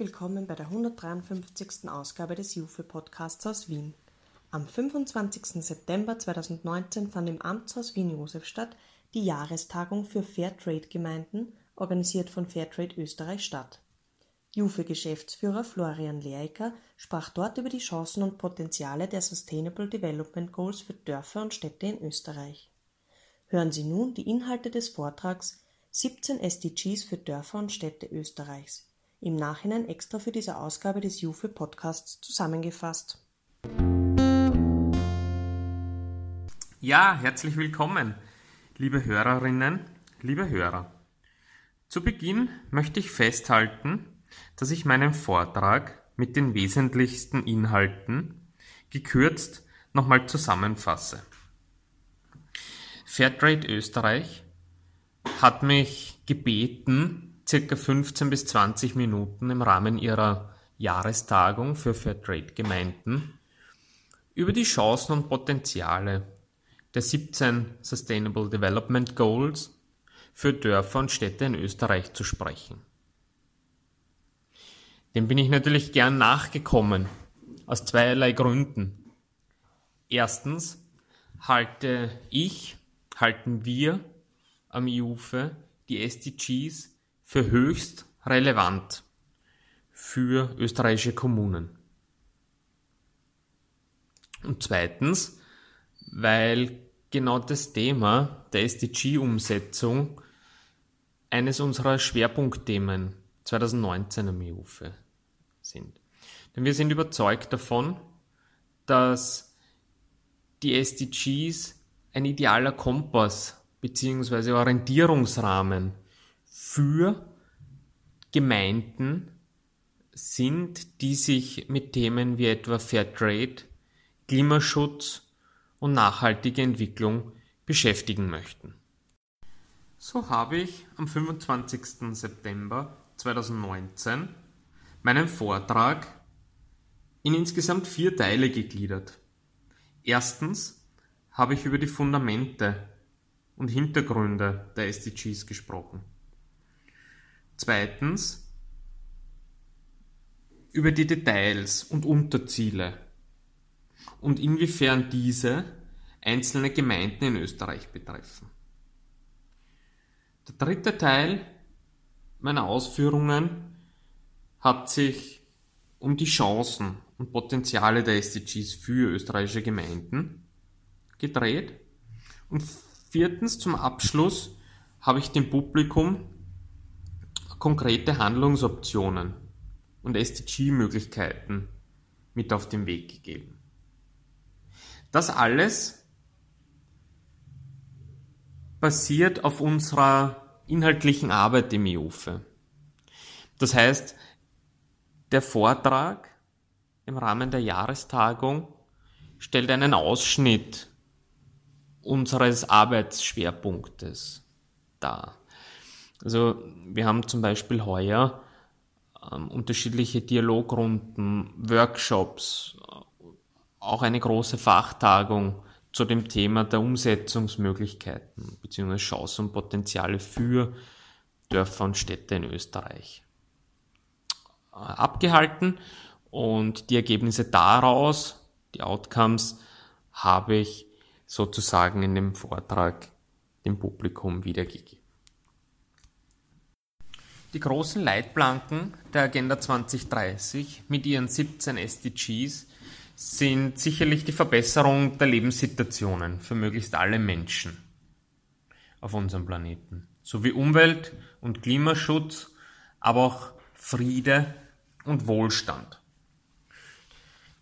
Willkommen bei der 153. Ausgabe des Jufe Podcasts aus Wien. Am 25. September 2019 fand im Amtshaus Wien-Josefstadt die Jahrestagung für Fairtrade-Gemeinden, organisiert von Fairtrade Österreich, statt. Jufe-Geschäftsführer Florian Lereiker sprach dort über die Chancen und Potenziale der Sustainable Development Goals für Dörfer und Städte in Österreich. Hören Sie nun die Inhalte des Vortrags 17 SDGs für Dörfer und Städte Österreichs im Nachhinein extra für diese Ausgabe des Jufe Podcasts zusammengefasst. Ja, herzlich willkommen, liebe Hörerinnen, liebe Hörer. Zu Beginn möchte ich festhalten, dass ich meinen Vortrag mit den wesentlichsten Inhalten gekürzt nochmal zusammenfasse. Fairtrade Österreich hat mich gebeten, circa 15 bis 20 Minuten im Rahmen ihrer Jahrestagung für Fairtrade Gemeinden über die Chancen und Potenziale der 17 Sustainable Development Goals für Dörfer und Städte in Österreich zu sprechen. Dem bin ich natürlich gern nachgekommen, aus zweierlei Gründen. Erstens halte ich, halten wir am IUFE die SDGs für höchst relevant für österreichische Kommunen. Und zweitens, weil genau das Thema der SDG-Umsetzung eines unserer Schwerpunktthemen 2019 am EUFE sind. Denn wir sind überzeugt davon, dass die SDGs ein idealer Kompass bzw. Orientierungsrahmen für Gemeinden sind, die sich mit Themen wie etwa Fairtrade, Klimaschutz und nachhaltige Entwicklung beschäftigen möchten. So habe ich am 25. September 2019 meinen Vortrag in insgesamt vier Teile gegliedert. Erstens habe ich über die Fundamente und Hintergründe der SDGs gesprochen. Zweitens über die Details und Unterziele und inwiefern diese einzelne Gemeinden in Österreich betreffen. Der dritte Teil meiner Ausführungen hat sich um die Chancen und Potenziale der SDGs für österreichische Gemeinden gedreht. Und viertens zum Abschluss habe ich dem Publikum konkrete Handlungsoptionen und SDG-Möglichkeiten mit auf den Weg gegeben. Das alles basiert auf unserer inhaltlichen Arbeit im IUFE. Das heißt, der Vortrag im Rahmen der Jahrestagung stellt einen Ausschnitt unseres Arbeitsschwerpunktes dar. Also wir haben zum Beispiel heuer ähm, unterschiedliche Dialogrunden, Workshops, auch eine große Fachtagung zu dem Thema der Umsetzungsmöglichkeiten bzw. Chancen und Potenziale für Dörfer und Städte in Österreich äh, abgehalten und die Ergebnisse daraus, die Outcomes, habe ich sozusagen in dem Vortrag dem Publikum wiedergegeben. Die großen Leitplanken der Agenda 2030 mit ihren 17 SDGs sind sicherlich die Verbesserung der Lebenssituationen für möglichst alle Menschen auf unserem Planeten, sowie Umwelt- und Klimaschutz, aber auch Friede und Wohlstand.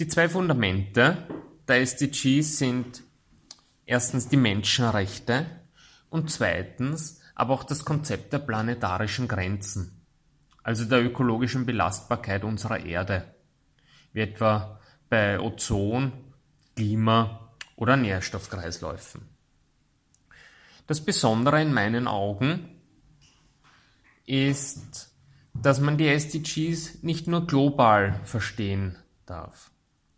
Die zwei Fundamente der SDGs sind erstens die Menschenrechte und zweitens aber auch das Konzept der planetarischen Grenzen, also der ökologischen Belastbarkeit unserer Erde, wie etwa bei Ozon, Klima oder Nährstoffkreisläufen. Das Besondere in meinen Augen ist, dass man die SDGs nicht nur global verstehen darf,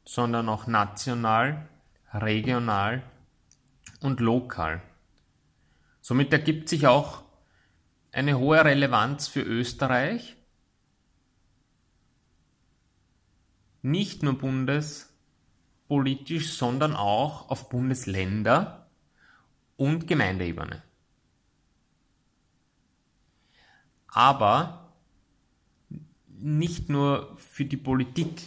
sondern auch national, regional und lokal. Somit ergibt sich auch eine hohe Relevanz für Österreich nicht nur bundespolitisch, sondern auch auf Bundesländer und Gemeindeebene. Aber nicht nur für die Politik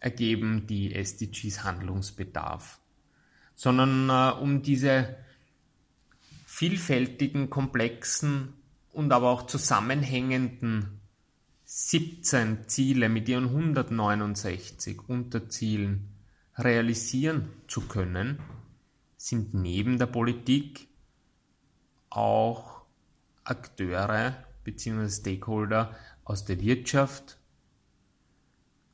ergeben die SDGs Handlungsbedarf, sondern äh, um diese vielfältigen, komplexen und aber auch zusammenhängenden 17 Ziele mit ihren 169 Unterzielen realisieren zu können, sind neben der Politik auch Akteure bzw. Stakeholder aus der Wirtschaft,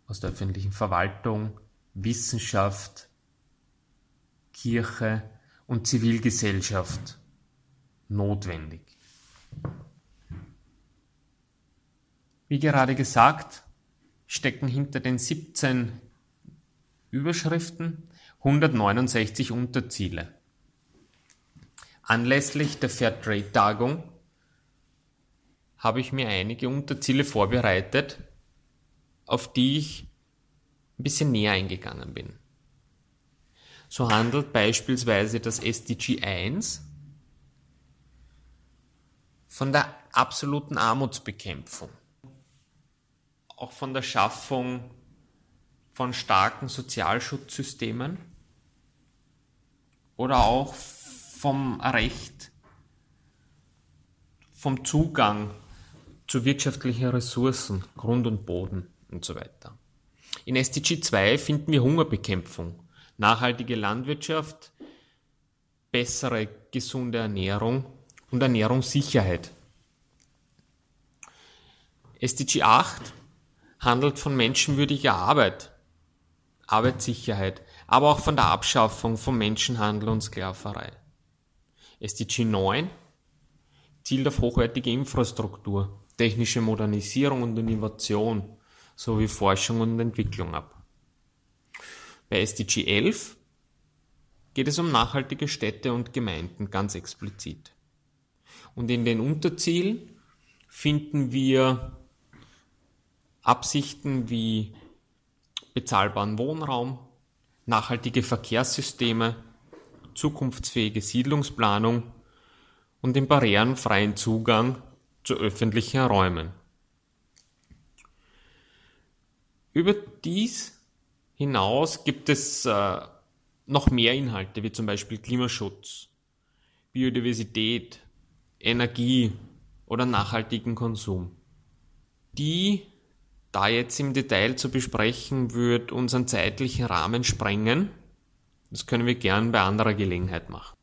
aus der öffentlichen Verwaltung, Wissenschaft, Kirche und Zivilgesellschaft notwendig. Wie gerade gesagt, stecken hinter den 17 Überschriften 169 Unterziele. Anlässlich der Fairtrade-Tagung habe ich mir einige Unterziele vorbereitet, auf die ich ein bisschen näher eingegangen bin. So handelt beispielsweise das SDG 1 von der absoluten Armutsbekämpfung auch von der Schaffung von starken Sozialschutzsystemen oder auch vom Recht, vom Zugang zu wirtschaftlichen Ressourcen, Grund und Boden und so weiter. In SDG 2 finden wir Hungerbekämpfung, nachhaltige Landwirtschaft, bessere gesunde Ernährung und Ernährungssicherheit. SDG 8 handelt von menschenwürdiger Arbeit, Arbeitssicherheit, aber auch von der Abschaffung von Menschenhandel und Sklaverei. SDG 9 zielt auf hochwertige Infrastruktur, technische Modernisierung und Innovation sowie Forschung und Entwicklung ab. Bei SDG 11 geht es um nachhaltige Städte und Gemeinden ganz explizit. Und in den Unterzielen finden wir Absichten wie bezahlbaren Wohnraum, nachhaltige Verkehrssysteme, zukunftsfähige Siedlungsplanung und den barrierenfreien Zugang zu öffentlichen Räumen. Über dies hinaus gibt es äh, noch mehr Inhalte, wie zum Beispiel Klimaschutz, Biodiversität, Energie oder nachhaltigen Konsum, die da jetzt im Detail zu besprechen, wird unseren zeitlichen Rahmen sprengen. Das können wir gern bei anderer Gelegenheit machen.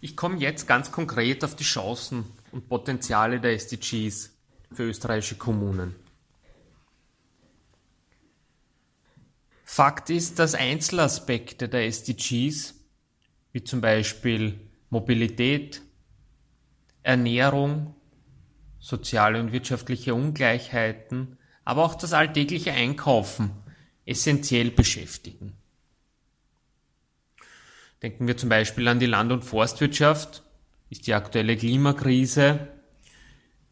Ich komme jetzt ganz konkret auf die Chancen und Potenziale der SDGs für österreichische Kommunen. Fakt ist, dass Einzelaspekte der SDGs, wie zum Beispiel Mobilität, Ernährung, soziale und wirtschaftliche Ungleichheiten, aber auch das alltägliche Einkaufen essentiell beschäftigen. Denken wir zum Beispiel an die Land- und Forstwirtschaft, ist die aktuelle Klimakrise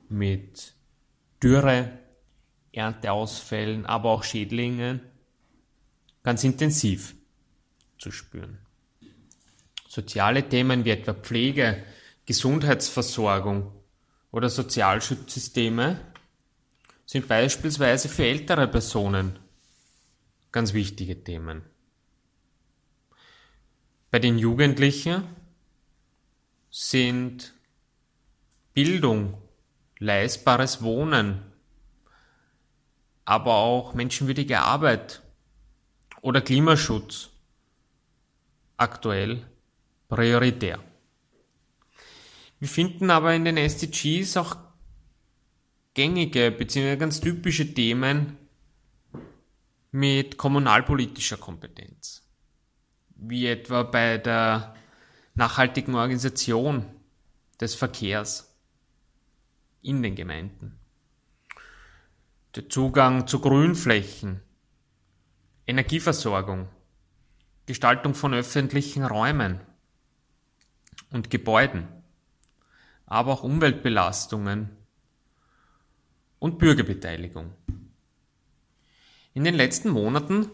mit Dürre, Ernteausfällen, aber auch Schädlingen ganz intensiv zu spüren. Soziale Themen wie etwa Pflege, Gesundheitsversorgung oder Sozialschutzsysteme sind beispielsweise für ältere Personen ganz wichtige Themen. Bei den Jugendlichen sind Bildung, leistbares Wohnen, aber auch menschenwürdige Arbeit oder Klimaschutz aktuell prioritär. Wir finden aber in den SDGs auch gängige bzw. ganz typische Themen mit kommunalpolitischer Kompetenz, wie etwa bei der nachhaltigen Organisation des Verkehrs in den Gemeinden, der Zugang zu Grünflächen, Energieversorgung, Gestaltung von öffentlichen Räumen und Gebäuden aber auch Umweltbelastungen und Bürgerbeteiligung. In den letzten Monaten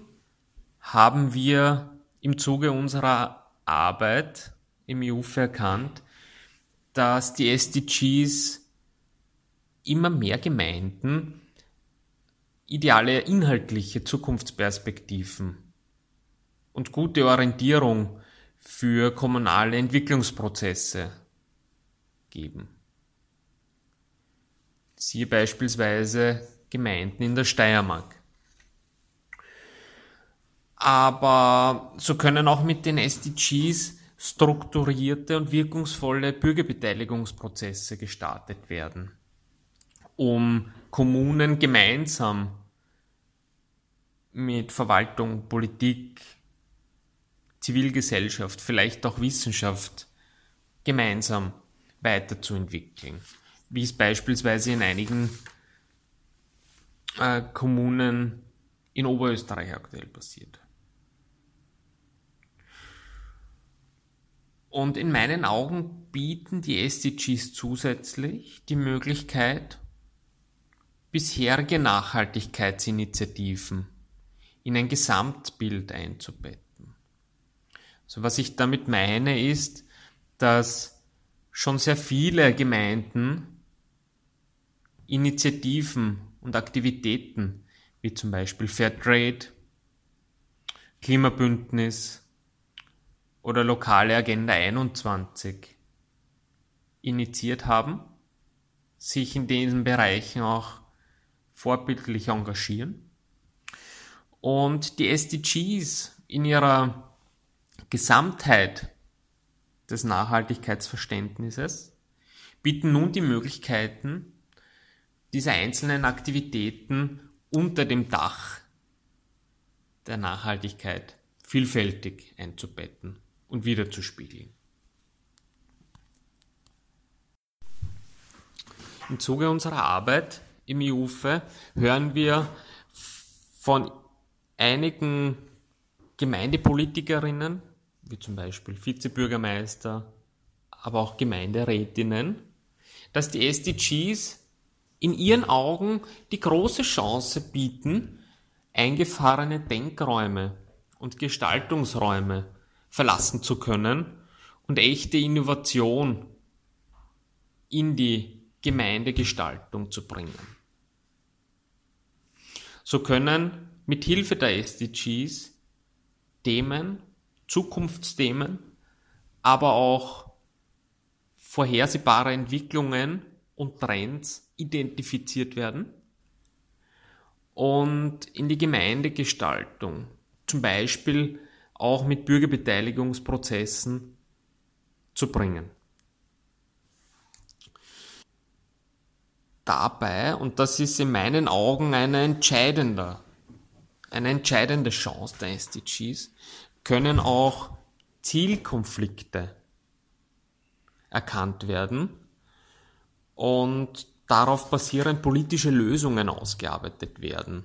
haben wir im Zuge unserer Arbeit im IUF erkannt, dass die SDGs immer mehr Gemeinden ideale inhaltliche Zukunftsperspektiven und gute Orientierung für kommunale Entwicklungsprozesse geben. Siehe beispielsweise Gemeinden in der Steiermark. Aber so können auch mit den SDGs strukturierte und wirkungsvolle Bürgerbeteiligungsprozesse gestartet werden, um Kommunen gemeinsam mit Verwaltung, Politik, Zivilgesellschaft, vielleicht auch Wissenschaft gemeinsam weiterzuentwickeln, wie es beispielsweise in einigen äh, Kommunen in Oberösterreich aktuell passiert. Und in meinen Augen bieten die SDGs zusätzlich die Möglichkeit, bisherige Nachhaltigkeitsinitiativen in ein Gesamtbild einzubetten. So was ich damit meine ist, dass schon sehr viele Gemeinden Initiativen und Aktivitäten wie zum Beispiel Fairtrade, Klimabündnis, oder lokale Agenda 21 initiiert haben, sich in diesen Bereichen auch vorbildlich engagieren. Und die SDGs in ihrer Gesamtheit des Nachhaltigkeitsverständnisses bieten nun die Möglichkeiten, diese einzelnen Aktivitäten unter dem Dach der Nachhaltigkeit vielfältig einzubetten und wiederzuspiegeln. Im Zuge unserer Arbeit im IUFE hören wir von einigen Gemeindepolitikerinnen, wie zum Beispiel Vizebürgermeister, aber auch Gemeinderätinnen, dass die SDGs in ihren Augen die große Chance bieten, eingefahrene Denkräume und Gestaltungsräume verlassen zu können und echte Innovation in die Gemeindegestaltung zu bringen. So können mit Hilfe der SDGs Themen, Zukunftsthemen, aber auch vorhersehbare Entwicklungen und Trends identifiziert werden und in die Gemeindegestaltung, zum Beispiel auch mit Bürgerbeteiligungsprozessen zu bringen. Dabei, und das ist in meinen Augen eine entscheidende, eine entscheidende Chance der SDGs, können auch Zielkonflikte erkannt werden und darauf basierend politische Lösungen ausgearbeitet werden,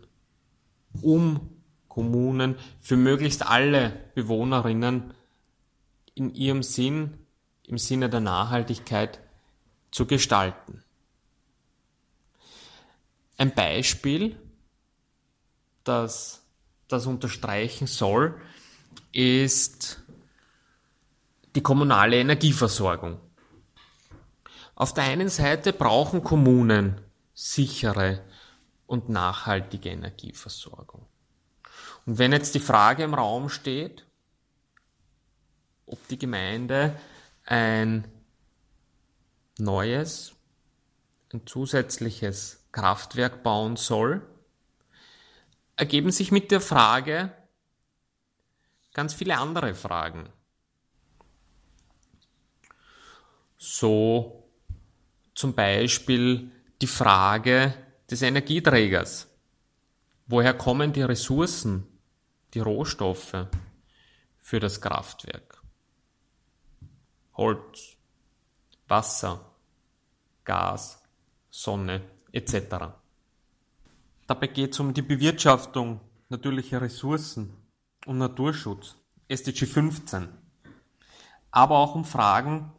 um Kommunen, für möglichst alle Bewohnerinnen in ihrem Sinn, im Sinne der Nachhaltigkeit zu gestalten. Ein Beispiel, das das unterstreichen soll, ist die kommunale Energieversorgung. Auf der einen Seite brauchen Kommunen sichere und nachhaltige Energieversorgung. Und wenn jetzt die Frage im Raum steht, ob die Gemeinde ein neues, ein zusätzliches Kraftwerk bauen soll, ergeben sich mit der Frage ganz viele andere Fragen. So zum Beispiel die Frage des Energieträgers. Woher kommen die Ressourcen, die Rohstoffe für das Kraftwerk. Holz, Wasser, Gas, Sonne etc. Dabei geht es um die Bewirtschaftung natürlicher Ressourcen und Naturschutz, SDG 15, aber auch um Fragen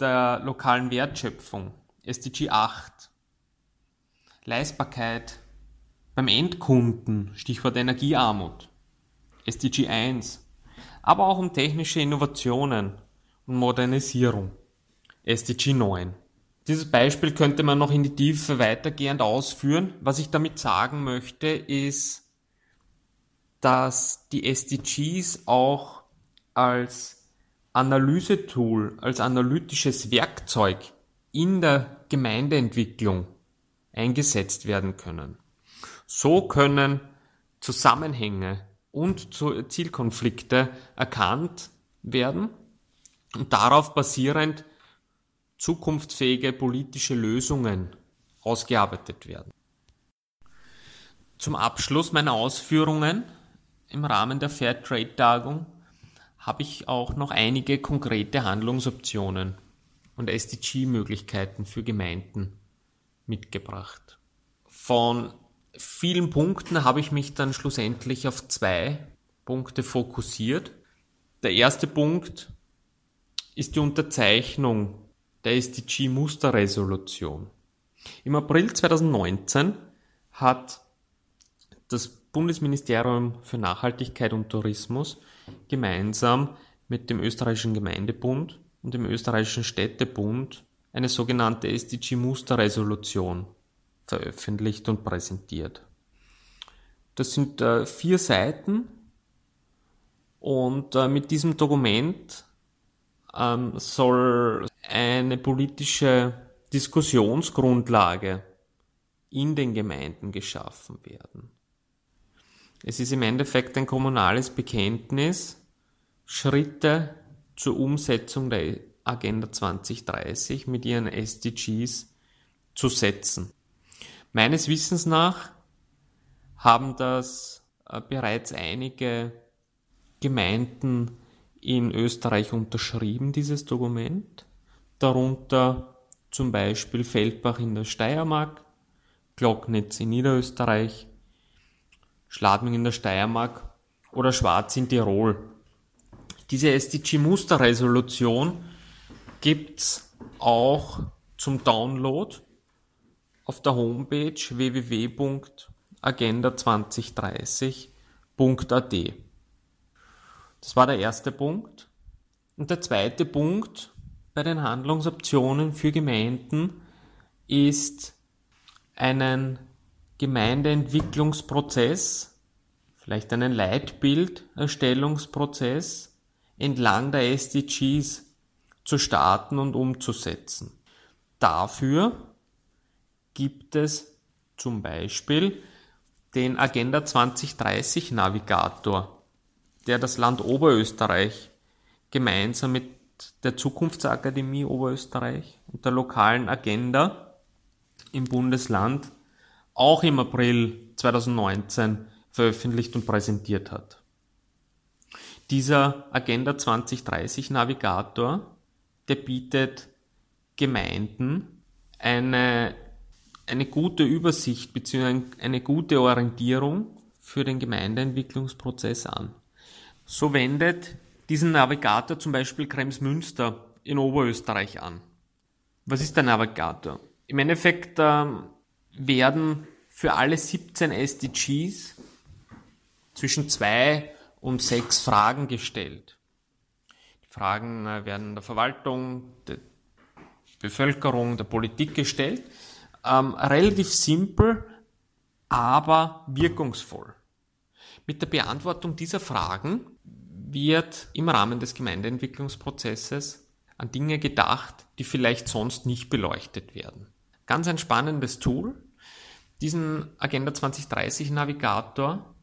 der lokalen Wertschöpfung, SDG 8, Leistbarkeit beim Endkunden, Stichwort Energiearmut, SDG 1, aber auch um technische Innovationen und Modernisierung, SDG 9. Dieses Beispiel könnte man noch in die Tiefe weitergehend ausführen. Was ich damit sagen möchte, ist, dass die SDGs auch als Analysetool, als analytisches Werkzeug in der Gemeindeentwicklung eingesetzt werden können. So können Zusammenhänge und Zielkonflikte erkannt werden und darauf basierend zukunftsfähige politische Lösungen ausgearbeitet werden. Zum Abschluss meiner Ausführungen im Rahmen der Fairtrade-Tagung habe ich auch noch einige konkrete Handlungsoptionen und SDG-Möglichkeiten für Gemeinden mitgebracht. Von vielen Punkten habe ich mich dann schlussendlich auf zwei Punkte fokussiert. Der erste Punkt ist die Unterzeichnung der SDG-Musterresolution. Im April 2019 hat das Bundesministerium für Nachhaltigkeit und Tourismus gemeinsam mit dem österreichischen Gemeindebund und dem österreichischen Städtebund eine sogenannte SDG-Musterresolution veröffentlicht und präsentiert. Das sind äh, vier Seiten und äh, mit diesem Dokument ähm, soll eine politische Diskussionsgrundlage in den Gemeinden geschaffen werden. Es ist im Endeffekt ein kommunales Bekenntnis, Schritte zur Umsetzung der Agenda 2030 mit ihren SDGs zu setzen. Meines Wissens nach haben das äh, bereits einige Gemeinden in Österreich unterschrieben, dieses Dokument. Darunter zum Beispiel Feldbach in der Steiermark, Glocknitz in Niederösterreich, Schladming in der Steiermark oder Schwarz in Tirol. Diese SDG-Musterresolution gibt's auch zum Download auf der Homepage www.agenda2030.at. Das war der erste Punkt. Und der zweite Punkt bei den Handlungsoptionen für Gemeinden ist einen Gemeindeentwicklungsprozess, vielleicht einen Leitbilderstellungsprozess entlang der SDGs zu starten und umzusetzen. Dafür gibt es zum Beispiel den Agenda 2030 Navigator, der das Land Oberösterreich gemeinsam mit der Zukunftsakademie Oberösterreich und der lokalen Agenda im Bundesland auch im April 2019 veröffentlicht und präsentiert hat. Dieser Agenda 2030 Navigator, der bietet Gemeinden eine, eine gute Übersicht bzw. eine gute Orientierung für den Gemeindeentwicklungsprozess an. So wendet diesen Navigator zum Beispiel Kremsmünster in Oberösterreich an. Was ist der Navigator? Im Endeffekt ähm, werden für alle 17 SDGs zwischen zwei und sechs Fragen gestellt. Die Fragen äh, werden der Verwaltung, der Bevölkerung, der Politik gestellt. Ähm, relativ simpel, aber wirkungsvoll. Mit der Beantwortung dieser Fragen wird im Rahmen des Gemeindeentwicklungsprozesses an Dinge gedacht, die vielleicht sonst nicht beleuchtet werden. Ganz ein spannendes Tool. Diesen Agenda 2030 Navigator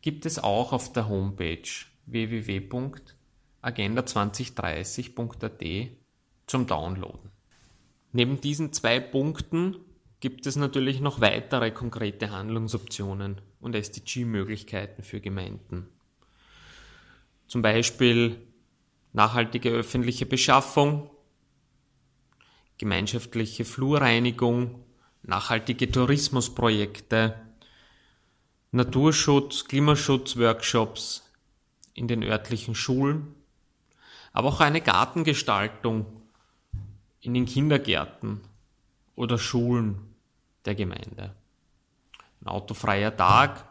gibt es auch auf der Homepage www.agenda2030.at zum Downloaden. Neben diesen zwei Punkten gibt es natürlich noch weitere konkrete Handlungsoptionen und SDG-Möglichkeiten für Gemeinden. Zum Beispiel nachhaltige öffentliche Beschaffung, gemeinschaftliche Flurreinigung, nachhaltige Tourismusprojekte, Naturschutz, Klimaschutz-Workshops in den örtlichen Schulen, aber auch eine Gartengestaltung in den Kindergärten oder Schulen der Gemeinde. ein autofreier Tag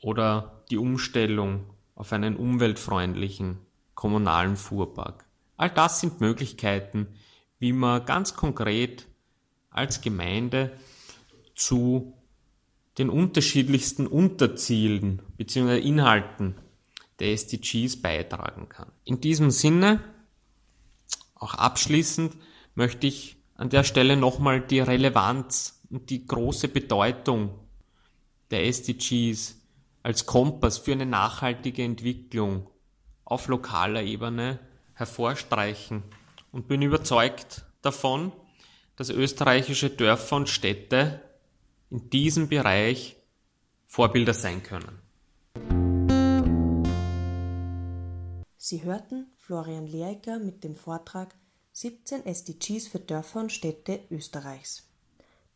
oder die Umstellung auf einen umweltfreundlichen kommunalen Fuhrpark. All das sind Möglichkeiten, wie man ganz konkret als Gemeinde zu den unterschiedlichsten Unterzielen bzw. Inhalten der SDGs beitragen kann. In diesem Sinne, auch abschließend, möchte ich an der Stelle nochmal die Relevanz und die große Bedeutung der SDGs als Kompass für eine nachhaltige Entwicklung auf lokaler Ebene hervorstreichen und bin überzeugt davon, dass österreichische Dörfer und Städte in diesem Bereich Vorbilder sein können. Sie hörten Florian Lehriger mit dem Vortrag 17 SDGs für Dörfer und Städte Österreichs.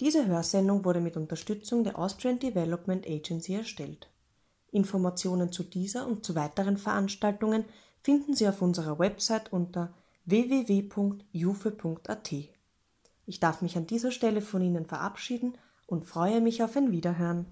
Diese Hörsendung wurde mit Unterstützung der Austrian Development Agency erstellt. Informationen zu dieser und zu weiteren Veranstaltungen finden Sie auf unserer Website unter www.jufe.at. Ich darf mich an dieser Stelle von Ihnen verabschieden und freue mich auf ein Wiederhören.